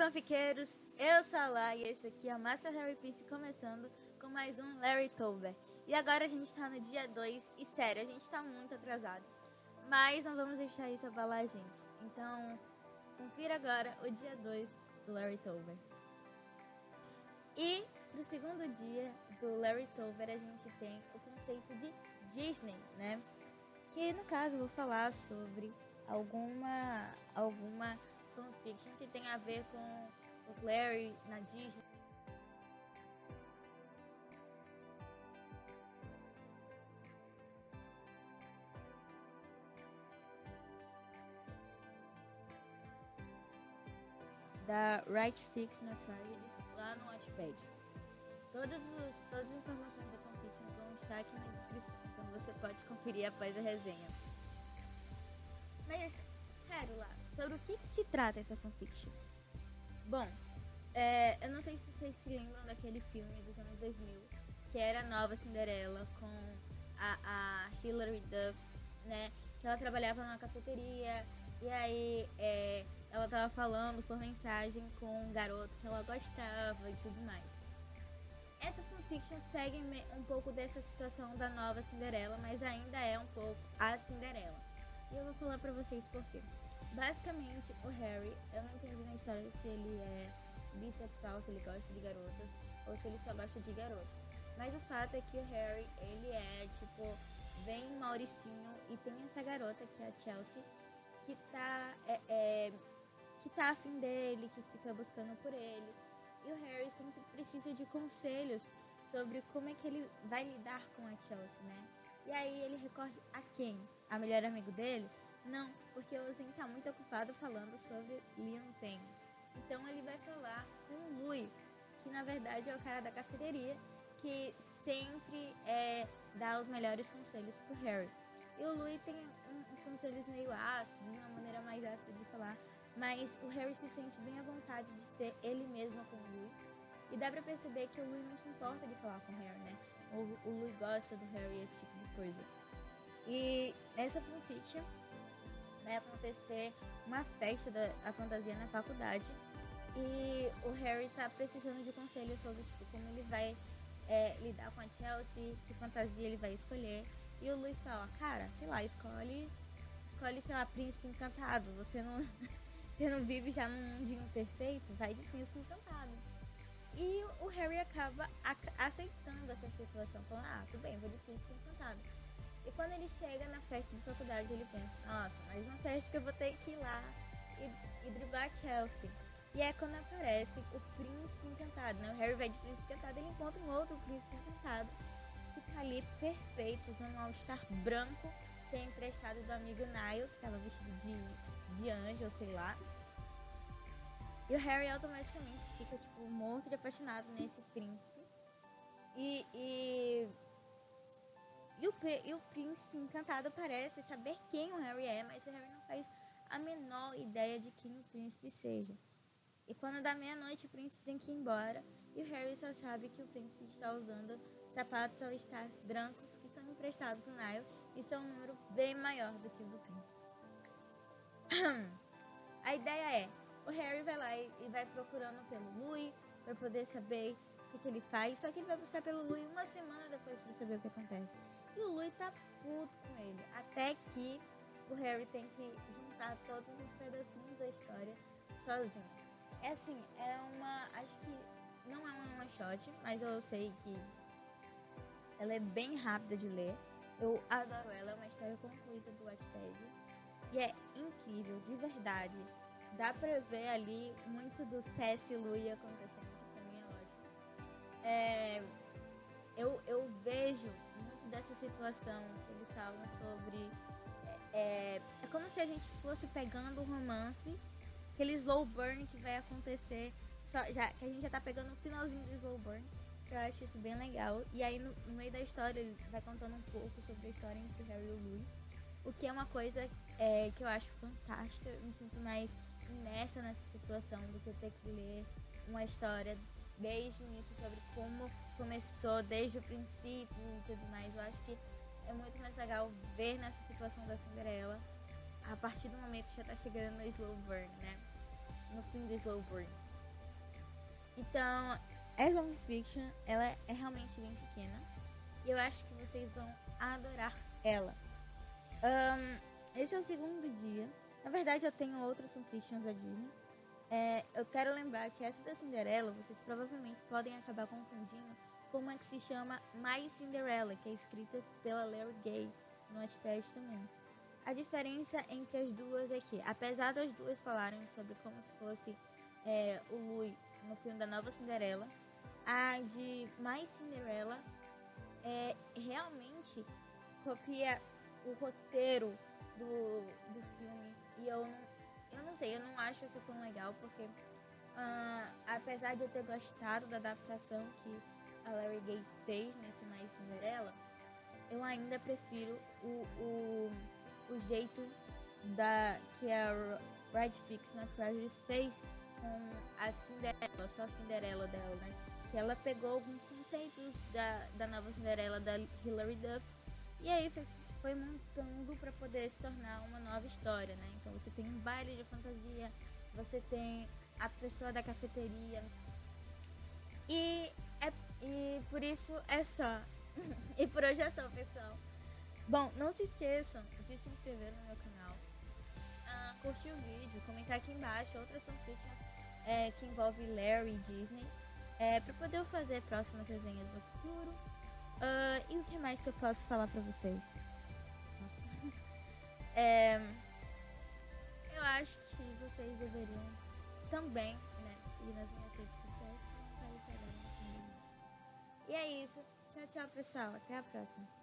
fanfiqueiros, eu sou a Lá e esse aqui é o Master Harry Piece começando com mais um Larry Tober. E agora a gente tá no dia 2 e sério, a gente tá muito atrasado. Mas não vamos deixar isso abalar a gente. Então, confira agora o dia 2 do Larry Tober. E pro segundo dia do Larry Tober a gente tem o conceito de Disney, né? Que no caso eu vou falar sobre alguma alguma que tem a ver com os Larry na Disney. Da Right Fix na Tragedies lá no Watchpad. Todas, todas as informações da fanfiction vão estar aqui na descrição, então você pode conferir após a resenha. Mas, sério lá, sobre o que, que se trata essa fanfiction? Bom, é, eu não sei se vocês se lembram daquele filme dos anos 2000, que era Nova Cinderela, com a, a Hilary Duff, né? Que ela trabalhava numa cafeteria e aí é, ela tava falando por mensagem com um garoto que ela gostava e tudo mais. Essa fanfiction segue um pouco dessa situação da nova Cinderela, mas ainda é um pouco a Cinderela. E eu vou falar pra vocês por quê. Basicamente, o Harry, eu não entendi na história se ele é bissexual, se ele gosta de garotas ou se ele só gosta de garotos. Mas o fato é que o Harry, ele é tipo bem mauricinho e tem essa garota que é a Chelsea que tá é, é, que tá afim dele, que fica buscando por ele. E o Harry sempre precisa de conselhos sobre como é que ele vai lidar com a Chelsea, né? E aí ele recorre a quem? A melhor amigo dele? Não, porque o Zen tá muito ocupado falando sobre Leon Ten. Então ele vai falar com o Louis, que na verdade é o cara da cafeteria, que sempre é, dá os melhores conselhos pro Harry. E o Louis tem uns conselhos meio ácidos, uma maneira mais ácida de falar, mas o Harry se sente bem à vontade de ser ele mesmo com o Louis. E dá pra perceber que o Louis não se importa de falar com o Harry, né? O, o Louis gosta do Harry, esse tipo de coisa. E essa fanfiction vai acontecer uma festa da fantasia na faculdade. E o Harry tá precisando de conselhos sobre tipo, como ele vai é, lidar com a Chelsea, que fantasia ele vai escolher. E o Luiz fala, cara, sei lá, escolhe. Escolhe, sei príncipe encantado. Você não. você não vive já num mundinho perfeito, vai de príncipe encantado. E o Harry acaba aceitando essa situação, falando, ah, tudo bem, vou de príncipe encantado. E quando ele chega na festa de faculdade, ele pensa, nossa, mais uma festa que eu vou ter que ir lá e, e driblar Chelsea. E é quando aparece o príncipe encantado, né? O Harry vai de príncipe encantado, ele encontra um outro príncipe encantado que tá ali perfeito, usando um all-star branco, que é emprestado do amigo Niall, que tava vestido de, de anjo, sei lá. E o Harry automaticamente fica, tipo, morto de apaixonado nesse príncipe. E, e e o, e o príncipe encantado parece saber quem o Harry é, mas o Harry não faz a menor ideia de quem o príncipe seja. E quando dá meia-noite, o príncipe tem que ir embora. E o Harry só sabe que o príncipe está usando sapatos all stars brancos que são emprestados no Nile e são um número bem maior do que o do príncipe. A ideia é, o Harry vai lá e, vai procurando pelo Louis para poder saber o que, que, ele faz. Só que ele vai buscar pelo Louis uma semana depois para saber o que acontece. E o Louis tá puto com ele. Até que o Harry tem que juntar todos os pedacinhos da história sozinho. É assim, é uma. Acho que não é uma shot, mas eu sei que ela é bem rápida de ler. Eu adoro ela, é uma história concluída do Wattpad. E é incrível, de verdade. Dá pra ver ali muito do e Louis acontecendo, que pra mim é ótimo. É, situação que eles falam sobre. É, é como se a gente fosse pegando o romance, aquele slow burn que vai acontecer, só, já, que a gente já tá pegando o finalzinho do slow burn, que eu acho isso bem legal. E aí no, no meio da história ele vai contando um pouco sobre a história entre o Harry e o Louis. O que é uma coisa é, que eu acho fantástica. Eu me sinto mais imersa nessa situação do que eu ter que ler uma história desde o início sobre como começou desde o princípio e tudo mais. Eu acho que é muito mais legal ver nessa situação da Cinderela a partir do momento que já tá chegando no slow burn, né? No fim do slow burn. Então, essa fanfiction, ela é realmente bem pequena. E eu acho que vocês vão adorar ela. Um, esse é o segundo dia. Na verdade, eu tenho outros fanfictions da Disney. É, eu quero lembrar que essa da Cinderela, vocês provavelmente podem acabar confundindo com uma que se chama My Cinderella, que é escrita pela Larry Gay no Wattpad também. A diferença entre as duas é que, apesar das duas falarem sobre como se fosse é, o Louis no filme da Nova Cinderela, a de My Cinderella é, realmente copia o roteiro do, do filme e eu não, eu não sei, eu não acho isso tão legal porque uh, apesar de eu ter gostado da adaptação que a Larry Gay fez nesse Mais Cinderela, eu ainda prefiro o, o, o jeito da que a Red Fix na Treasures fez com a Cinderela, só a Cinderela dela, né? Que ela pegou alguns conceitos da, da nova Cinderela da Hilary Duff e aí foi, foi montando para poder se tornar uma nova história, né? Então você tem um baile de fantasia, você tem a pessoa da cafeteria e, é, e por isso é só. e por hoje é só, pessoal. Bom, não se esqueçam de se inscrever no meu canal, uh, curtir o vídeo, comentar aqui embaixo outras fanfictions é, que envolvem Larry e Disney, é, para poder fazer próximas resenhas no futuro. Uh, e o que mais que eu posso falar para vocês? É, eu acho que vocês deveriam também né, seguir nas minhas redes sociais. E é isso. Tchau, tchau, pessoal. Até a próxima.